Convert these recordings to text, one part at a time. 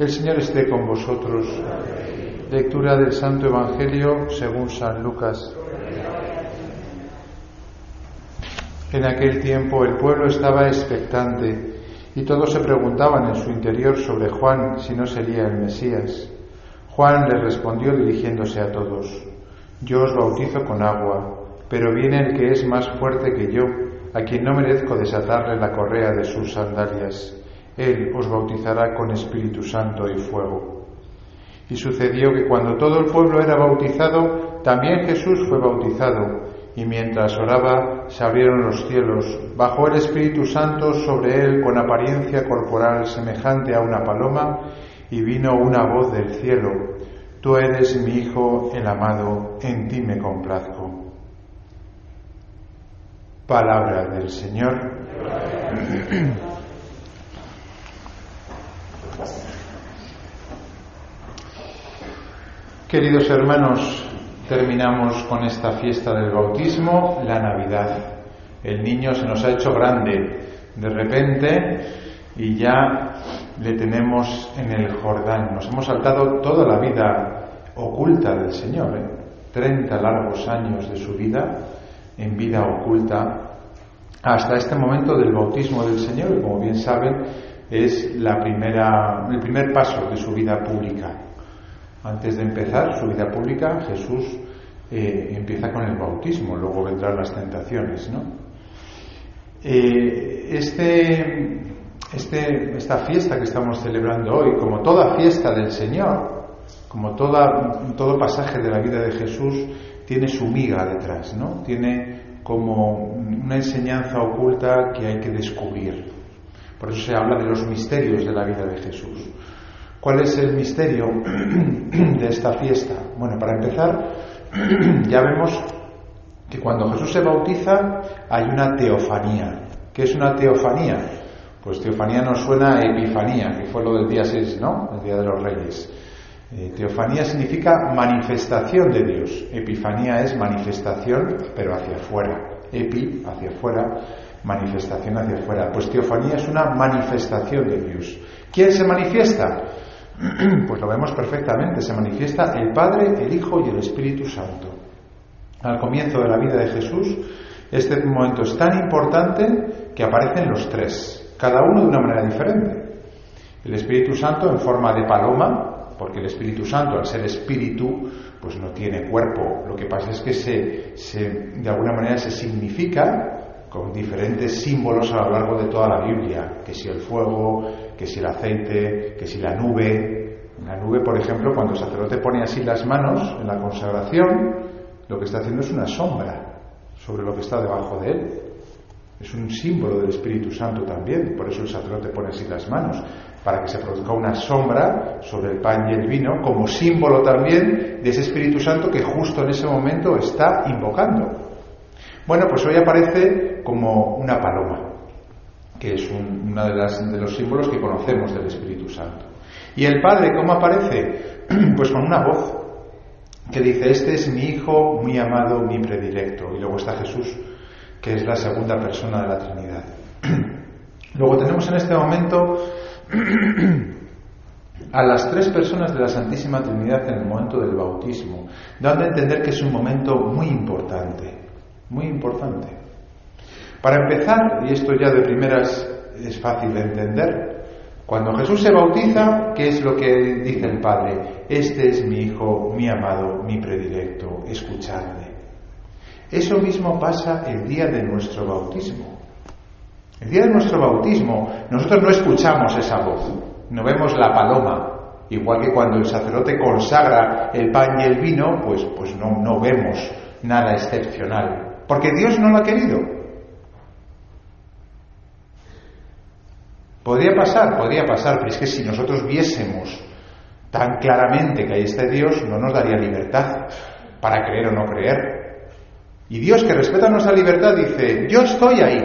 El Señor esté con vosotros. Lectura del Santo Evangelio según San Lucas. En aquel tiempo el pueblo estaba expectante y todos se preguntaban en su interior sobre Juan si no sería el Mesías. Juan le respondió dirigiéndose a todos, Yo os bautizo con agua, pero viene el que es más fuerte que yo, a quien no merezco desatarle la correa de sus sandalias. Él os bautizará con Espíritu Santo y fuego. Y sucedió que cuando todo el pueblo era bautizado, también Jesús fue bautizado, y mientras oraba se abrieron los cielos, bajó el Espíritu Santo sobre él con apariencia corporal semejante a una paloma, y vino una voz del cielo, Tú eres mi Hijo el amado, en ti me complazco. Palabra del Señor. Queridos hermanos, terminamos con esta fiesta del bautismo, la Navidad. El niño se nos ha hecho grande de repente y ya le tenemos en el Jordán. Nos hemos saltado toda la vida oculta del Señor, ¿eh? 30 largos años de su vida en vida oculta hasta este momento del bautismo del Señor, que como bien saben es la primera, el primer paso de su vida pública. Antes de empezar su vida pública, Jesús eh, empieza con el bautismo, luego vendrán las tentaciones. ¿no? Eh, este, este, esta fiesta que estamos celebrando hoy, como toda fiesta del Señor, como todo pasaje de la vida de Jesús, tiene su miga detrás, ¿no? Tiene como una enseñanza oculta que hay que descubrir. Por eso se habla de los misterios de la vida de Jesús. ¿Cuál es el misterio de esta fiesta? Bueno, para empezar, ya vemos que cuando Jesús se bautiza hay una teofanía. ¿Qué es una teofanía? Pues teofanía nos suena a epifanía, que fue lo del día 6, ¿no? El día de los reyes. Eh, teofanía significa manifestación de Dios. Epifanía es manifestación, pero hacia afuera. Epi, hacia afuera, manifestación hacia afuera. Pues teofanía es una manifestación de Dios. ¿Quién se manifiesta? Pues lo vemos perfectamente. Se manifiesta el Padre, el Hijo y el Espíritu Santo. Al comienzo de la vida de Jesús, este momento es tan importante que aparecen los tres, cada uno de una manera diferente. El Espíritu Santo en forma de paloma, porque el Espíritu Santo, al ser espíritu, pues no tiene cuerpo. Lo que pasa es que se, se, de alguna manera se significa con diferentes símbolos a lo largo de toda la Biblia, que si el fuego, que si el aceite, que si la nube. La nube, por ejemplo, cuando el sacerdote pone así las manos en la consagración, lo que está haciendo es una sombra sobre lo que está debajo de él. Es un símbolo del Espíritu Santo también, por eso el sacerdote pone así las manos, para que se produzca una sombra sobre el pan y el vino, como símbolo también de ese Espíritu Santo que justo en ese momento está invocando. Bueno, pues hoy aparece como una paloma, que es uno de, de los símbolos que conocemos del Espíritu Santo. ¿Y el Padre cómo aparece? Pues con una voz que dice, este es mi Hijo, mi amado, mi predilecto. Y luego está Jesús, que es la segunda persona de la Trinidad. Luego tenemos en este momento a las tres personas de la Santísima Trinidad en el momento del bautismo, dando a entender que es un momento muy importante, muy importante. Para empezar, y esto ya de primeras es fácil de entender, cuando Jesús se bautiza, ¿qué es lo que dice el Padre? Este es mi Hijo, mi amado, mi predilecto, escuchadme. Eso mismo pasa el día de nuestro bautismo. El día de nuestro bautismo, nosotros no escuchamos esa voz, no vemos la paloma, igual que cuando el sacerdote consagra el pan y el vino, pues, pues no, no vemos nada excepcional, porque Dios no lo ha querido. Podría pasar, podría pasar, pero es que si nosotros viésemos tan claramente que ahí está Dios, no nos daría libertad para creer o no creer. Y Dios que respeta nuestra libertad dice, yo estoy ahí.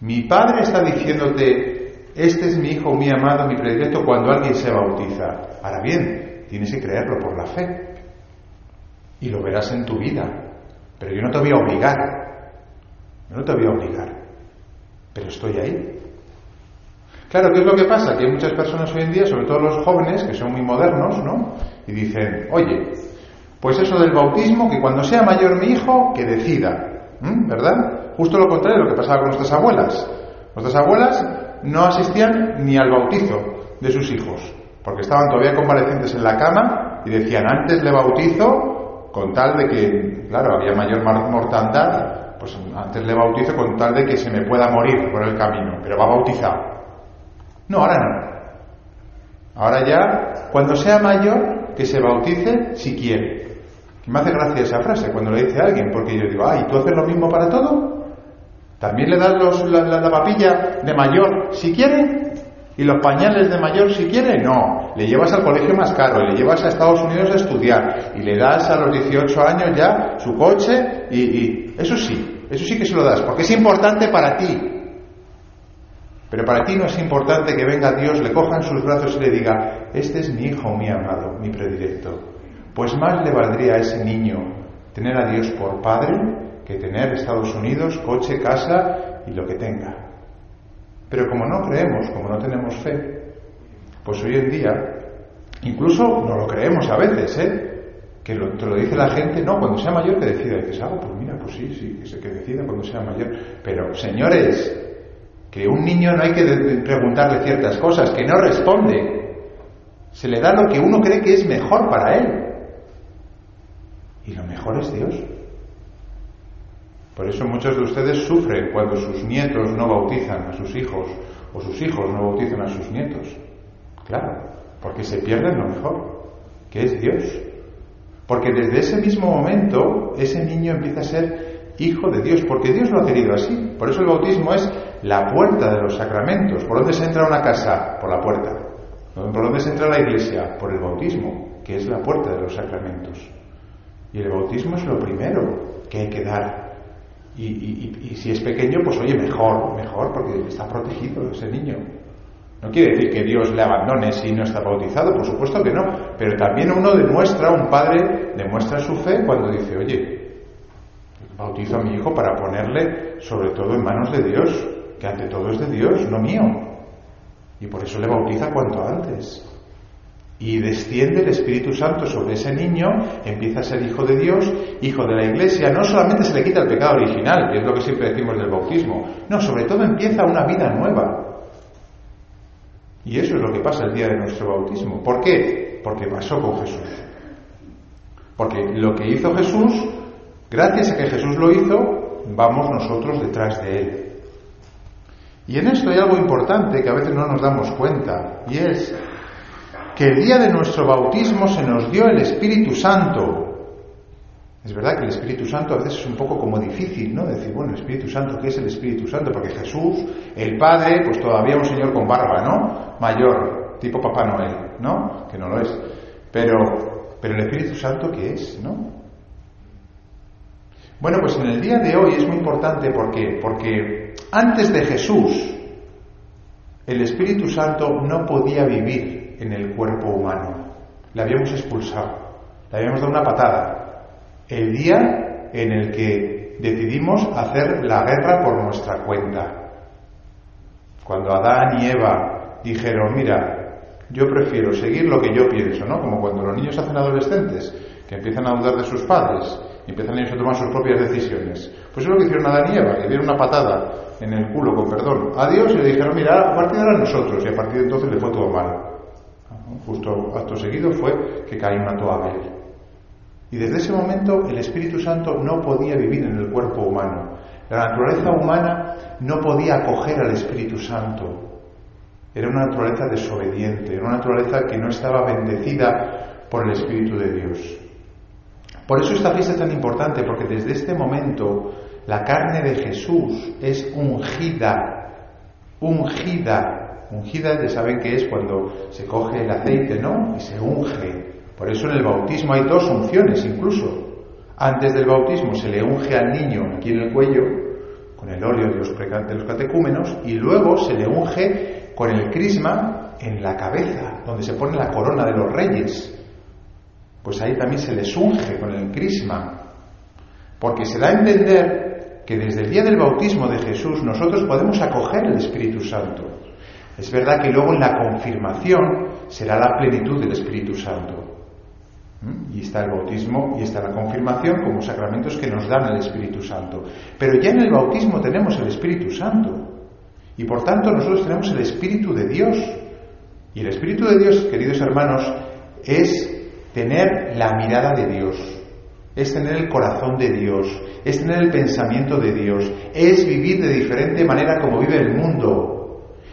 Mi padre está diciéndote, este es mi hijo, mi amado, mi predilecto, cuando alguien se bautiza. Ahora bien, tienes que creerlo por la fe. Y lo verás en tu vida. Pero yo no te voy a obligar. Yo no te voy a obligar. Pero estoy ahí. Claro, ¿qué es lo que pasa? Que hay muchas personas hoy en día, sobre todo los jóvenes, que son muy modernos, ¿no? Y dicen, oye, pues eso del bautismo, que cuando sea mayor mi hijo, que decida, ¿verdad? Justo lo contrario de lo que pasaba con nuestras abuelas. Nuestras abuelas no asistían ni al bautizo de sus hijos, porque estaban todavía convalecientes en la cama y decían, antes le bautizo con tal de que, claro, había mayor mortandad, pues antes le bautizo con tal de que se me pueda morir por el camino, pero va bautizado. No, ahora no. Ahora ya, cuando sea mayor, que se bautice si quiere. me hace gracia esa frase cuando le dice alguien, porque yo digo, ay, ¿tú haces lo mismo para todo? ¿También le das la, papilla de mayor si quiere? ¿Y los pañales de mayor si quiere? No. Le llevas al colegio más caro, le llevas a Estados Unidos a estudiar y le das a los 18 años ya su coche y, eso sí, eso sí que se lo das, porque es importante para ti, pero para ti no es importante que venga Dios, le coja en sus brazos y le diga, este es mi hijo, mi amado, mi predilecto. Pues más le valdría a ese niño tener a Dios por padre que tener Estados Unidos, coche, casa y lo que tenga. Pero como no creemos, como no tenemos fe, pues hoy en día, incluso no lo creemos a veces, ¿eh? que te lo dice la gente, no, cuando sea mayor que decida. Dices, ah, pues mira, pues sí, sí, que, que decida cuando sea mayor. Pero, señores, que un niño no hay que preguntarle ciertas cosas, que no responde. Se le da lo que uno cree que es mejor para él. Y lo mejor es Dios. Por eso muchos de ustedes sufren cuando sus nietos no bautizan a sus hijos o sus hijos no bautizan a sus nietos. Claro, porque se pierden lo mejor, que es Dios. Porque desde ese mismo momento ese niño empieza a ser hijo de Dios, porque Dios lo ha querido así. Por eso el bautismo es la puerta de los sacramentos. ¿Por dónde se entra una casa? Por la puerta. ¿Por dónde se entra la iglesia? Por el bautismo, que es la puerta de los sacramentos. Y el bautismo es lo primero que hay que dar. Y, si es pequeño, pues oye, mejor, mejor, porque está protegido ese niño. No quiere decir que Dios le abandone si no está bautizado, por supuesto que no, pero también uno demuestra, un padre demuestra su fe cuando dice, oye, bautizo a mi hijo para ponerle sobre todo en manos de Dios, que ante todo es de Dios, no mío. Y por eso le bautiza cuanto antes. Y desciende el Espíritu Santo sobre ese niño, empieza a ser hijo de Dios, hijo de la Iglesia. No solamente se le quita el pecado original, que es lo que siempre decimos del bautismo, no, sobre todo empieza una vida nueva. Y eso es lo que pasa el día de nuestro bautismo. ¿Por qué? Porque pasó con Jesús. Porque lo que hizo Jesús, gracias a que Jesús lo hizo, vamos nosotros detrás de él. Y en esto hay algo importante que a veces no nos damos cuenta, y es que el día de nuestro bautismo se nos dio el Espíritu Santo. Es verdad que el Espíritu Santo a veces es un poco como difícil, ¿no? Decir, bueno, el Espíritu Santo, ¿qué es el Espíritu Santo? Porque Jesús, el Padre, pues todavía un señor con barba, ¿no? Mayor, tipo Papá Noel, ¿no? Que no lo es. Pero, pero el Espíritu Santo, ¿qué es, no? Bueno, pues en el día de hoy es muy importante porque, porque antes de Jesús el Espíritu Santo no podía vivir en el cuerpo humano. Le habíamos expulsado, le habíamos dado una patada. El día en el que decidimos hacer la guerra por nuestra cuenta. Cuando Adán y Eva dijeron, mira, yo prefiero seguir lo que yo pienso, ¿no? Como cuando los niños hacen adolescentes, que empiezan a dudar de sus padres y empiezan ellos a tomar sus propias decisiones. Pues es lo que hicieron Adán y Eva, le dieron una patada en el culo, con perdón, a Dios y le dijeron, mira, a partir de ahora nosotros, y a partir de entonces le fue todo mal. Justo acto seguido fue que Caín mató a Abel. Y desde ese momento el Espíritu Santo no podía vivir en el cuerpo humano. La naturaleza humana no podía acoger al Espíritu Santo. Era una naturaleza desobediente, era una naturaleza que no estaba bendecida por el Espíritu de Dios. Por eso esta fiesta es tan importante, porque desde este momento la carne de Jesús es ungida, ungida. Ungida, ya saben que es cuando se coge el aceite, ¿no? Y se unge. Por eso en el bautismo hay dos unciones incluso. Antes del bautismo se le unge al niño aquí en el cuello, con el óleo de los, de los catecúmenos, y luego se le unge con el crisma en la cabeza, donde se pone la corona de los reyes pues ahí también se les unge con el crisma, porque se da a entender que desde el día del bautismo de Jesús nosotros podemos acoger el Espíritu Santo. Es verdad que luego en la confirmación será la plenitud del Espíritu Santo. ¿Mm? Y está el bautismo y está la confirmación como sacramentos que nos dan el Espíritu Santo. Pero ya en el bautismo tenemos el Espíritu Santo. Y por tanto nosotros tenemos el Espíritu de Dios. Y el Espíritu de Dios, queridos hermanos, es tener la mirada de Dios, es tener el corazón de Dios, es tener el pensamiento de Dios, es vivir de diferente manera como vive el mundo.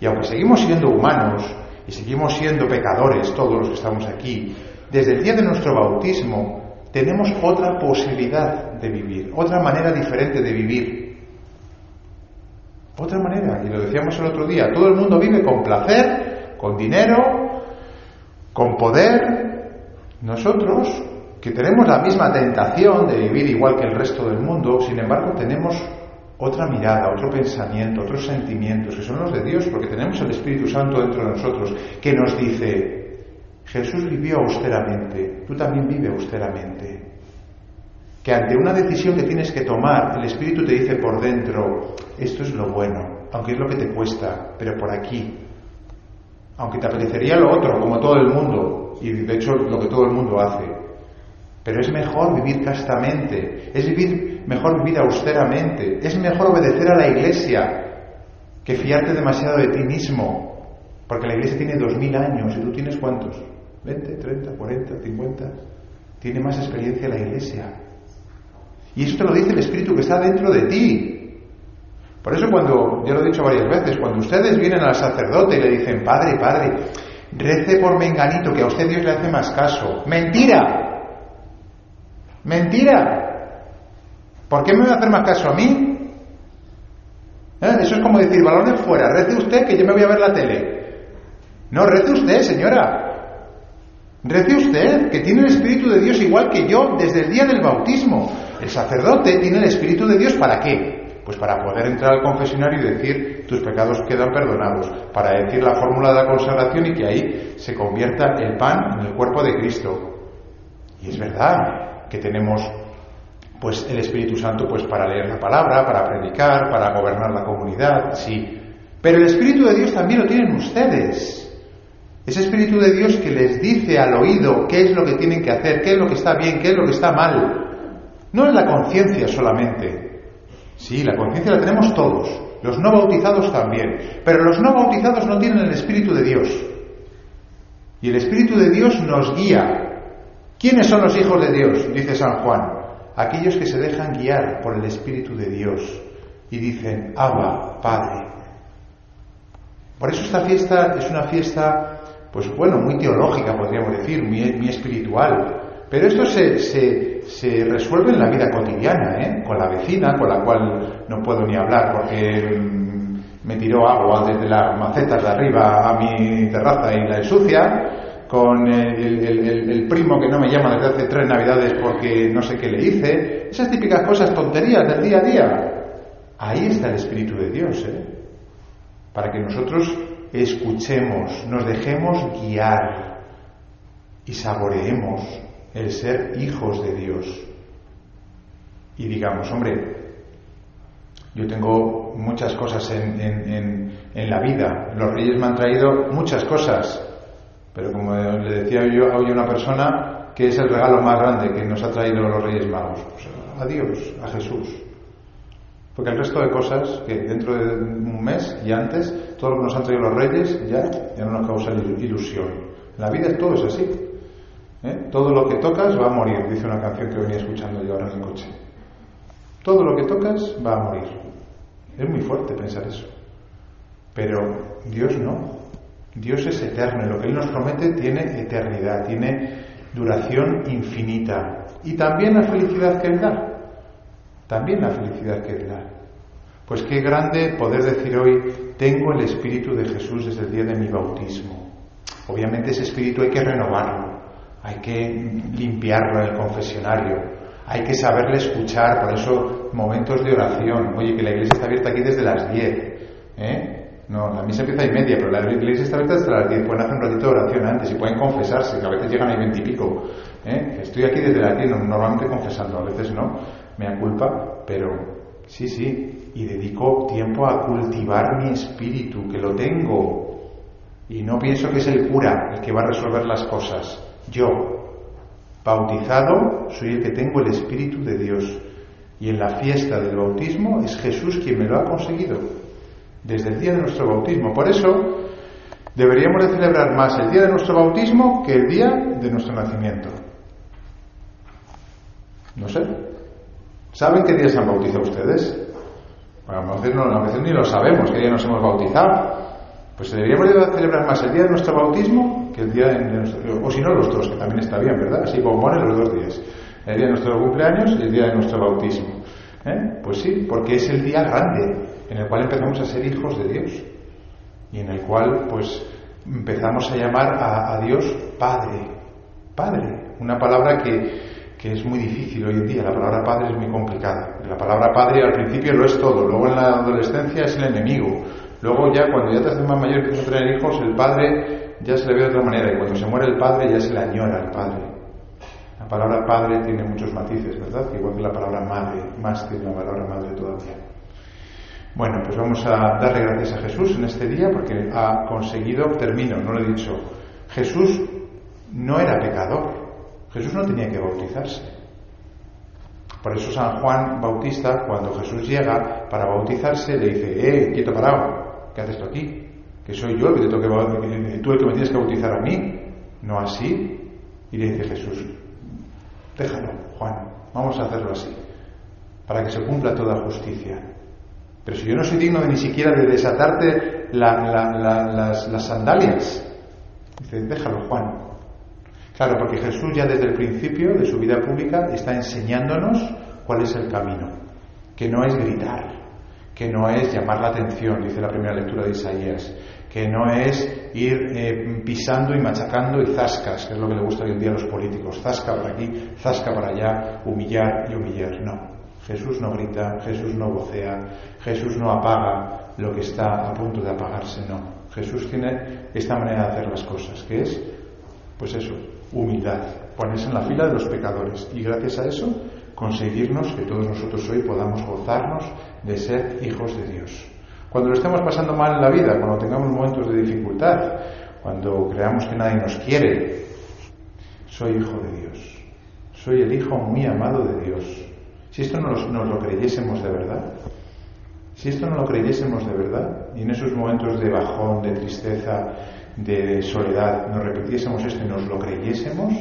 Y aunque seguimos siendo humanos y seguimos siendo pecadores, todos los que estamos aquí, desde el día de nuestro bautismo tenemos otra posibilidad de vivir, otra manera diferente de vivir. Otra manera, y lo decíamos el otro día, todo el mundo vive con placer, con dinero, con poder. Nosotros, que tenemos la misma tentación de vivir igual que el resto del mundo, sin embargo tenemos otra mirada, otro pensamiento, otros sentimientos, que son los de Dios, porque tenemos el Espíritu Santo dentro de nosotros, que nos dice, Jesús vivió austeramente, tú también vive austeramente. Que ante una decisión que tienes que tomar, el Espíritu te dice por dentro, esto es lo bueno, aunque es lo que te cuesta, pero por aquí. Aunque te apetecería lo otro, como todo el mundo, y de hecho lo que todo el mundo hace. Pero es mejor vivir castamente, es vivir, mejor vivir austeramente, es mejor obedecer a la iglesia que fiarte demasiado de ti mismo, porque la iglesia tiene dos mil años y tú tienes cuántos. 20, 30, 40, 50. Tiene más experiencia la iglesia. Y eso te lo dice el Espíritu que está dentro de ti. Por eso cuando, ya lo he dicho varias veces, cuando ustedes vienen al sacerdote y le dicen, Padre, Padre, rece por menganito, que a usted Dios le hace más caso. Mentira. Mentira. ¿Por qué me va a hacer más caso a mí? ¿Eh? Eso es como decir, balones fuera, rece usted que yo me voy a ver la tele. No, rece usted, señora. Rece usted, que tiene el Espíritu de Dios igual que yo desde el día del bautismo. El sacerdote tiene el Espíritu de Dios para qué? Pues para poder entrar al confesionario y decir tus pecados quedan perdonados, para decir la fórmula de la consagración y que ahí se convierta el pan en el cuerpo de Cristo. Y es verdad que tenemos pues el Espíritu Santo pues para leer la palabra, para predicar, para gobernar la comunidad, sí. Pero el Espíritu de Dios también lo tienen ustedes. Ese Espíritu de Dios que les dice al oído qué es lo que tienen que hacer, qué es lo que está bien, qué es lo que está mal. No es la conciencia solamente. Sí, la conciencia la tenemos todos, los no bautizados también, pero los no bautizados no tienen el Espíritu de Dios. Y el Espíritu de Dios nos guía. ¿Quiénes son los hijos de Dios? Dice San Juan. Aquellos que se dejan guiar por el Espíritu de Dios y dicen, Abba, Padre. Por eso esta fiesta es una fiesta pues bueno, muy teológica, podríamos decir, muy, espiritual. Pero esto se, se, resuelve en la vida cotidiana, ¿eh? con la vecina, con la cual no puedo ni hablar porque mm, me tiró agua desde las macetas de arriba a mi terraza y la ensucia, con el, primo que no me llama desde hace tres navidades porque no sé qué le hice, esas típicas cosas, tonterías del día a día. Ahí está el Espíritu de Dios, ¿eh? para que nosotros escuchemos, nos dejemos guiar y saboreemos el ser hijos de Dios. Y digamos, hombre, yo tengo muchas cosas en, la vida, los reyes me han traído muchas cosas, pero como le decía yo a una persona, que es el regalo más grande que nos ha traído los reyes magos? Pues a Dios, a Jesús. Porque el resto de cosas que dentro de un mes y antes, todo lo que nos han traído los reyes ya, ya no nos causa ilusión. En la vida todo es así. ¿eh? Todo lo que tocas va a morir, dice una canción que venía escuchando yo ahora en el coche. Todo lo que tocas va a morir. Es muy fuerte pensar eso. Pero Dios no. Dios es eterno y lo que Él nos promete tiene eternidad, tiene duración infinita. Y también la felicidad que Él da también la felicidad que Él da. Pues qué grande poder decir hoy, tengo el Espíritu de Jesús desde el día de mi bautismo. Obviamente ese Espíritu hay que renovarlo, hay que limpiarlo en el confesionario, hay que saberle escuchar, por eso momentos de oración. Oye, que la iglesia está abierta aquí desde las 10. ¿eh? No, la misa empieza a y media, pero la iglesia está abierta desde las 10. Pueden hacer un ratito de oración antes y pueden confesarse, que a veces llegan ahí veintipico. ¿eh? Estoy aquí desde las 10, normalmente confesando, a veces no me culpa, pero Sí, sí, y dedico tiempo a cultivar mi espíritu, que lo tengo. Y no pienso que es el cura el que va a resolver las cosas. Yo, bautizado, soy el que tengo el espíritu de Dios. Y en la fiesta del bautismo es Jesús quien me lo ha conseguido. Desde el día de nuestro bautismo. Por eso deberíamos de celebrar más el día de nuestro bautismo que el día de nuestro nacimiento. No sé. ¿Saben qué día se han bautizado ustedes? Bueno, a, veces no, ni lo sabemos, qué día nos hemos bautizado. Pues deberíamos de celebrar más el día de nuestro bautismo que el día de nuestro... O si no, los dos, que también está bien, ¿verdad? Así como ponen los dos días. El día de nuestro cumpleaños y el día de nuestro bautismo. ¿Eh? Pues sí, porque es el día grande en el cual empezamos a ser hijos de Dios. Y en el cual, pues, empezamos a llamar a, Dios Padre. Padre. Una palabra que, que es muy difícil hoy en día. La palabra padre es muy complicada. La palabra padre al principio lo es todo, luego en la adolescencia es el enemigo. Luego ya cuando ya te haces más mayor a tener hijos, el padre ya se le ve de otra manera y cuando se muere el padre ya se le añora al padre. La palabra padre tiene muchos matices, ¿verdad? Igual que la palabra madre, más que la palabra madre todavía. Bueno, pues vamos a darle gracias a Jesús en este día porque ha conseguido, termino, no lo he dicho, Jesús no era pecador, Jesús no tenía que bautizarse. Por eso San Juan Bautista, cuando Jesús llega para bautizarse, le dice, eh, quieto parado, ¿qué haces tú aquí? Que soy yo el que te toque, tú el que me tienes que bautizar a mí, no así. Y le dice Jesús, déjalo, Juan, vamos a hacerlo así, para que se cumpla toda justicia. Pero si yo no soy digno de ni siquiera de desatarte las, sandalias, dice, déjalo, Juan, Claro, porque Jesús ya desde el principio de su vida pública está enseñándonos cuál es el camino, que no es gritar, que no es llamar la atención, dice la primera lectura de Isaías, que no es ir eh, pisando y machacando y zascas, que es lo que le gusta hoy en día a los políticos, zasca para aquí, zasca para allá, humillar y humillar. No, Jesús no grita, Jesús no vocea, Jesús no apaga lo que está a punto de apagarse, no. Jesús tiene esta manera de hacer las cosas, que es, pues eso, humildad, ponerse en la fila de los pecadores y gracias a eso conseguirnos que todos nosotros hoy podamos gozarnos de ser hijos de Dios. Cuando lo estemos pasando mal en la vida, cuando tengamos momentos de dificultad, cuando creamos que nadie nos quiere, soy hijo de Dios, soy el hijo muy amado de Dios. Si esto nos, nos lo creyésemos de verdad, si esto no lo creyésemos de verdad, y en esos momentos de bajón, de tristeza, de soledad nos repitiésemos esto y nos lo creyésemos,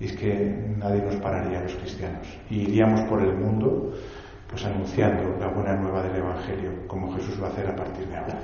es que nadie nos pararía a los cristianos. Y iríamos por el mundo pues anunciando la buena nueva del Evangelio, como Jesús va a hacer a partir de ahora.